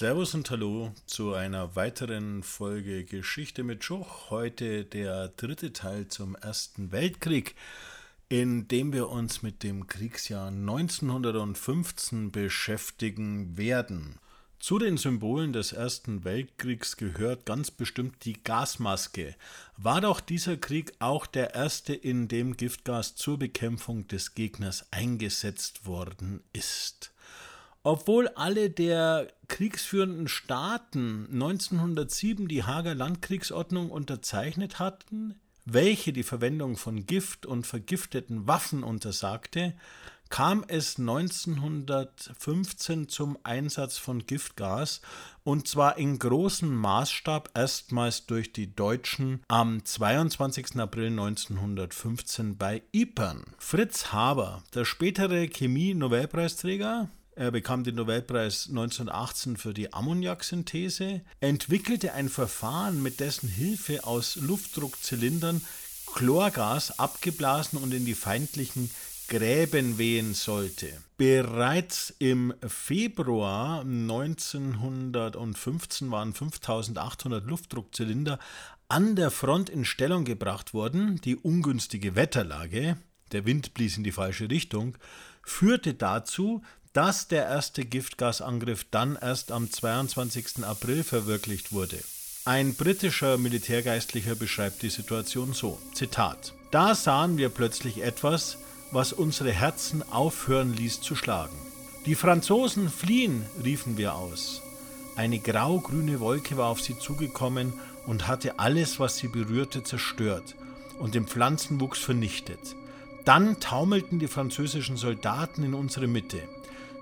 Servus und Hallo zu einer weiteren Folge Geschichte mit Schuch. Heute der dritte Teil zum Ersten Weltkrieg, in dem wir uns mit dem Kriegsjahr 1915 beschäftigen werden. Zu den Symbolen des Ersten Weltkriegs gehört ganz bestimmt die Gasmaske. War doch dieser Krieg auch der erste, in dem Giftgas zur Bekämpfung des Gegners eingesetzt worden ist. Obwohl alle der kriegsführenden Staaten 1907 die Hager Landkriegsordnung unterzeichnet hatten, welche die Verwendung von Gift und vergifteten Waffen untersagte, kam es 1915 zum Einsatz von Giftgas und zwar in großem Maßstab erstmals durch die Deutschen am 22. April 1915 bei Ypern. Fritz Haber, der spätere Chemie-Nobelpreisträger, er bekam den Nobelpreis 1918 für die Ammoniaksynthese, entwickelte ein Verfahren, mit dessen Hilfe aus Luftdruckzylindern Chlorgas abgeblasen und in die feindlichen Gräben wehen sollte. Bereits im Februar 1915 waren 5800 Luftdruckzylinder an der Front in Stellung gebracht worden. Die ungünstige Wetterlage, der Wind blies in die falsche Richtung, führte dazu, dass der erste Giftgasangriff dann erst am 22. April verwirklicht wurde. Ein britischer Militärgeistlicher beschreibt die Situation so: Zitat: Da sahen wir plötzlich etwas, was unsere Herzen aufhören ließ zu schlagen. Die Franzosen fliehen, riefen wir aus. Eine grau-grüne Wolke war auf sie zugekommen und hatte alles, was sie berührte, zerstört und den Pflanzenwuchs vernichtet. Dann taumelten die französischen Soldaten in unsere Mitte.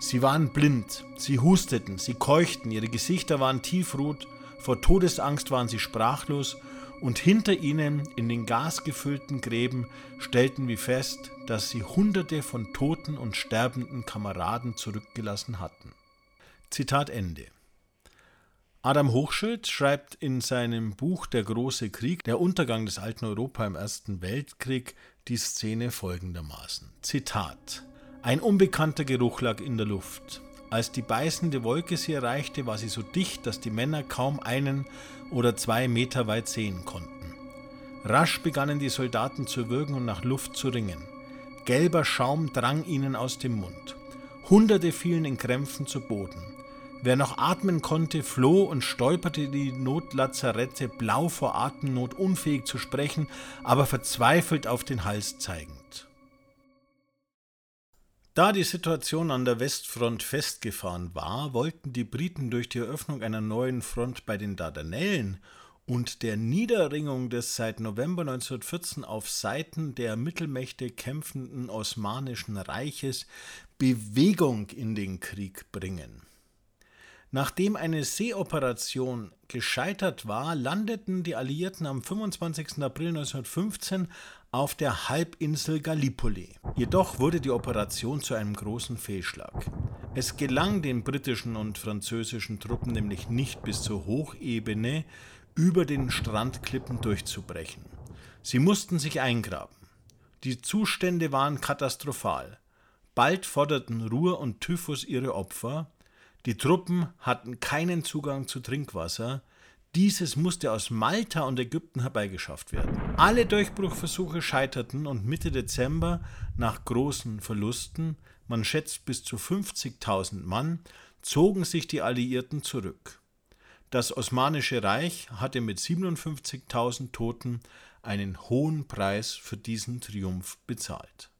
Sie waren blind, sie husteten, sie keuchten, ihre Gesichter waren tiefrot, vor Todesangst waren sie sprachlos, und hinter ihnen in den gasgefüllten Gräben stellten wir fest, dass sie Hunderte von toten und sterbenden Kameraden zurückgelassen hatten. Zitat Ende. Adam Hochschild schreibt in seinem Buch Der große Krieg, der Untergang des alten Europa im Ersten Weltkrieg, die Szene folgendermaßen. Zitat ein unbekannter Geruch lag in der Luft. Als die beißende Wolke sie erreichte, war sie so dicht, dass die Männer kaum einen oder zwei Meter weit sehen konnten. Rasch begannen die Soldaten zu würgen und nach Luft zu ringen. Gelber Schaum drang ihnen aus dem Mund. Hunderte fielen in Krämpfen zu Boden. Wer noch atmen konnte, floh und stolperte die Notlazarette, blau vor Atemnot, unfähig zu sprechen, aber verzweifelt auf den Hals zeigend. Da die Situation an der Westfront festgefahren war, wollten die Briten durch die Eröffnung einer neuen Front bei den Dardanellen und der Niederringung des seit November 1914 auf Seiten der Mittelmächte kämpfenden Osmanischen Reiches Bewegung in den Krieg bringen. Nachdem eine Seeoperation gescheitert war, landeten die Alliierten am 25. April 1915 auf der Halbinsel Gallipoli. Jedoch wurde die Operation zu einem großen Fehlschlag. Es gelang den britischen und französischen Truppen nämlich nicht bis zur Hochebene über den Strandklippen durchzubrechen. Sie mussten sich eingraben. Die Zustände waren katastrophal. Bald forderten Ruhr und Typhus ihre Opfer, die Truppen hatten keinen Zugang zu Trinkwasser. Dieses musste aus Malta und Ägypten herbeigeschafft werden. Alle Durchbruchversuche scheiterten und Mitte Dezember, nach großen Verlusten, man schätzt bis zu 50.000 Mann, zogen sich die Alliierten zurück. Das Osmanische Reich hatte mit 57.000 Toten einen hohen Preis für diesen Triumph bezahlt.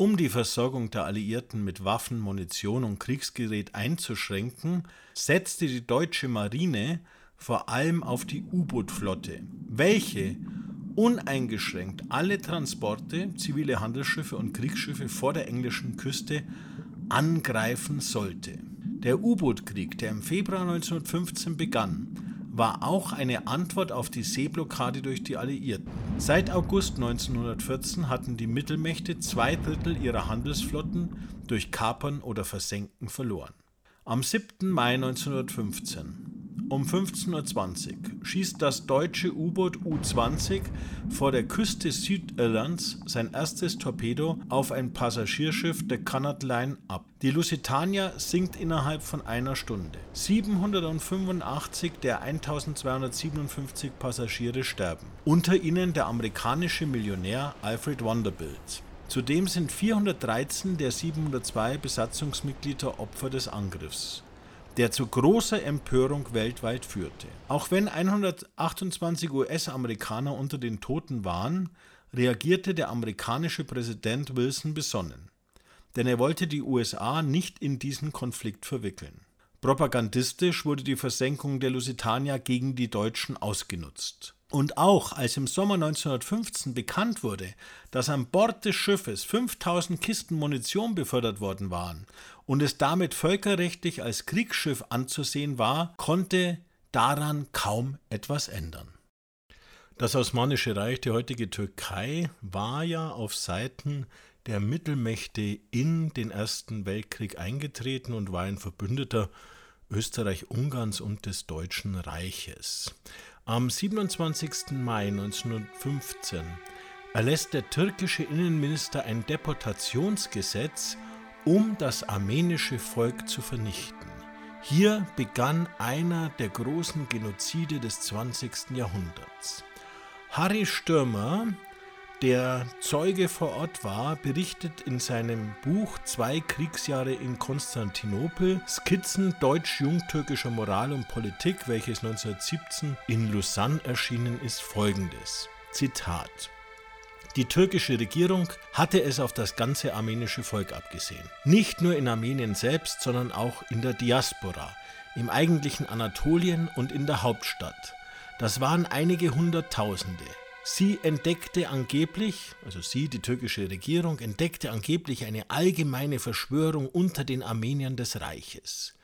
Um die Versorgung der Alliierten mit Waffen, Munition und Kriegsgerät einzuschränken, setzte die deutsche Marine vor allem auf die U-Boot-Flotte, welche uneingeschränkt alle Transporte, zivile Handelsschiffe und Kriegsschiffe vor der englischen Küste angreifen sollte. Der U-Boot-Krieg, der im Februar 1915 begann, war auch eine Antwort auf die Seeblockade durch die Alliierten. Seit August 1914 hatten die Mittelmächte zwei Drittel ihrer Handelsflotten durch Kapern oder Versenken verloren. Am 7. Mai 1915 um 15.20 Uhr schießt das deutsche U-Boot U-20 vor der Küste Südirlands sein erstes Torpedo auf ein Passagierschiff der Cunard Line ab. Die Lusitania sinkt innerhalb von einer Stunde. 785 der 1257 Passagiere sterben. Unter ihnen der amerikanische Millionär Alfred Vanderbilt. Zudem sind 413 der 702 Besatzungsmitglieder Opfer des Angriffs, der zu großer Empörung weltweit führte. Auch wenn 128 US-Amerikaner unter den Toten waren, reagierte der amerikanische Präsident Wilson besonnen, denn er wollte die USA nicht in diesen Konflikt verwickeln. Propagandistisch wurde die Versenkung der Lusitania gegen die Deutschen ausgenutzt. Und auch als im Sommer 1915 bekannt wurde, dass an Bord des Schiffes 5000 Kisten Munition befördert worden waren und es damit völkerrechtlich als Kriegsschiff anzusehen war, konnte daran kaum etwas ändern. Das Osmanische Reich, die heutige Türkei, war ja auf Seiten der Mittelmächte in den Ersten Weltkrieg eingetreten und war ein Verbündeter Österreich-Ungarns und des Deutschen Reiches. Am 27. Mai 1915 erlässt der türkische Innenminister ein Deportationsgesetz, um das armenische Volk zu vernichten. Hier begann einer der großen Genozide des 20. Jahrhunderts. Harry Stürmer der Zeuge vor Ort war, berichtet in seinem Buch Zwei Kriegsjahre in Konstantinopel, Skizzen deutsch-jungtürkischer Moral und Politik, welches 1917 in Lausanne erschienen ist, folgendes. Zitat. Die türkische Regierung hatte es auf das ganze armenische Volk abgesehen. Nicht nur in Armenien selbst, sondern auch in der Diaspora, im eigentlichen Anatolien und in der Hauptstadt. Das waren einige Hunderttausende. Sie entdeckte angeblich, also sie, die türkische Regierung, entdeckte angeblich eine allgemeine Verschwörung unter den Armeniern des Reiches.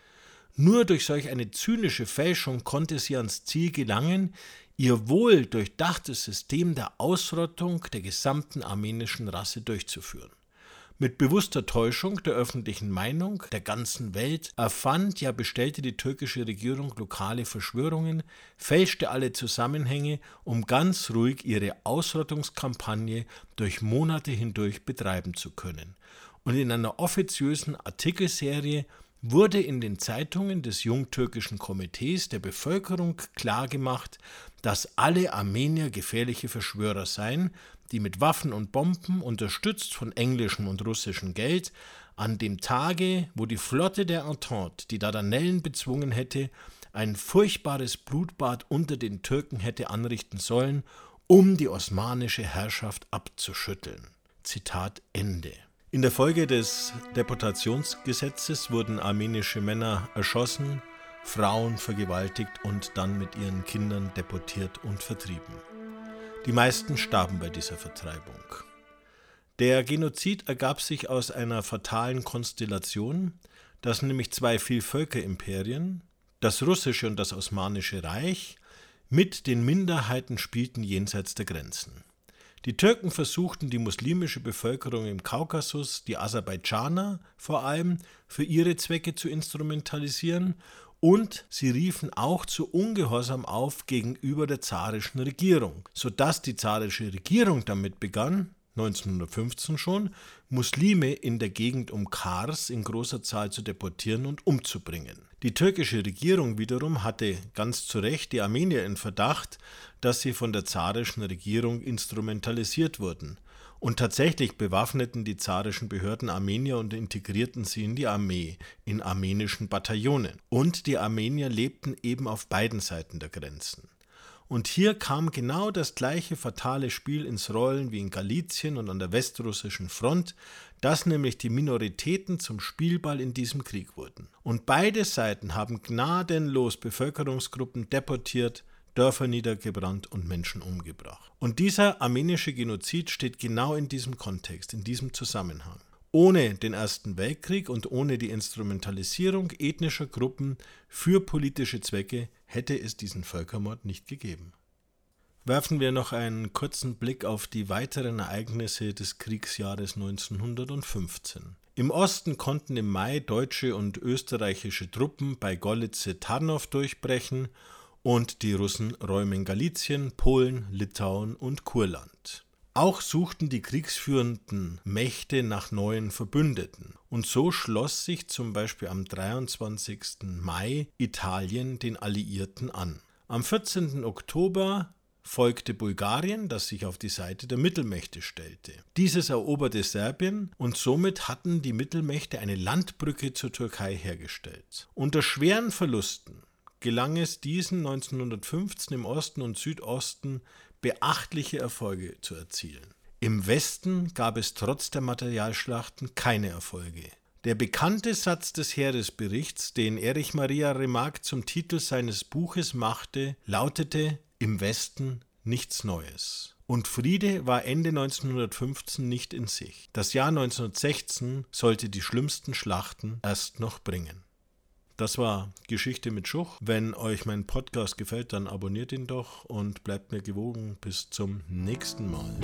Nur durch solch eine zynische Fälschung konnte sie ans Ziel gelangen, ihr wohl durchdachtes System der Ausrottung der gesamten armenischen Rasse durchzuführen. Mit bewusster Täuschung der öffentlichen Meinung der ganzen Welt erfand, ja bestellte die türkische Regierung lokale Verschwörungen, fälschte alle Zusammenhänge, um ganz ruhig ihre Ausrottungskampagne durch Monate hindurch betreiben zu können. Und in einer offiziösen Artikelserie wurde in den Zeitungen des Jungtürkischen Komitees der Bevölkerung klargemacht, dass alle Armenier gefährliche Verschwörer seien, die mit Waffen und Bomben, unterstützt von englischem und russischem Geld, an dem Tage, wo die Flotte der Entente die Dardanellen bezwungen hätte, ein furchtbares Blutbad unter den Türken hätte anrichten sollen, um die osmanische Herrschaft abzuschütteln. Zitat Ende. In der Folge des Deportationsgesetzes wurden armenische Männer erschossen, Frauen vergewaltigt und dann mit ihren Kindern deportiert und vertrieben. Die meisten starben bei dieser Vertreibung. Der Genozid ergab sich aus einer fatalen Konstellation, dass nämlich zwei Vielvölkerimperien, das russische und das osmanische Reich, mit den Minderheiten spielten jenseits der Grenzen. Die Türken versuchten die muslimische Bevölkerung im Kaukasus, die Aserbaidschaner vor allem, für ihre Zwecke zu instrumentalisieren und sie riefen auch zu Ungehorsam auf gegenüber der zarischen Regierung, sodass die zarische Regierung damit begann, 1915 schon, Muslime in der Gegend um Kars in großer Zahl zu deportieren und umzubringen. Die türkische Regierung wiederum hatte ganz zu Recht die Armenier in Verdacht, dass sie von der zarischen Regierung instrumentalisiert wurden. Und tatsächlich bewaffneten die zarischen Behörden Armenier und integrierten sie in die Armee, in armenischen Bataillonen. Und die Armenier lebten eben auf beiden Seiten der Grenzen. Und hier kam genau das gleiche fatale Spiel ins Rollen wie in Galizien und an der westrussischen Front, dass nämlich die Minoritäten zum Spielball in diesem Krieg wurden. Und beide Seiten haben gnadenlos Bevölkerungsgruppen deportiert, Dörfer niedergebrannt und Menschen umgebracht. Und dieser armenische Genozid steht genau in diesem Kontext, in diesem Zusammenhang. Ohne den Ersten Weltkrieg und ohne die Instrumentalisierung ethnischer Gruppen für politische Zwecke hätte es diesen Völkermord nicht gegeben. Werfen wir noch einen kurzen Blick auf die weiteren Ereignisse des Kriegsjahres 1915. Im Osten konnten im Mai deutsche und österreichische Truppen bei Golitze-Tarnow durchbrechen und die Russen räumen Galizien, Polen, Litauen und Kurland. Auch suchten die kriegsführenden Mächte nach neuen Verbündeten. Und so schloss sich zum Beispiel am 23. Mai Italien den Alliierten an. Am 14. Oktober folgte Bulgarien, das sich auf die Seite der Mittelmächte stellte. Dieses eroberte Serbien und somit hatten die Mittelmächte eine Landbrücke zur Türkei hergestellt. Unter schweren Verlusten gelang es diesen 1915 im Osten und Südosten beachtliche Erfolge zu erzielen. Im Westen gab es trotz der Materialschlachten keine Erfolge. Der bekannte Satz des Heeresberichts, den Erich Maria Remarque zum Titel seines Buches machte, lautete Im Westen nichts Neues. Und Friede war Ende 1915 nicht in sich. Das Jahr 1916 sollte die schlimmsten Schlachten erst noch bringen. Das war Geschichte mit Schuch. Wenn euch mein Podcast gefällt, dann abonniert ihn doch und bleibt mir gewogen. Bis zum nächsten Mal.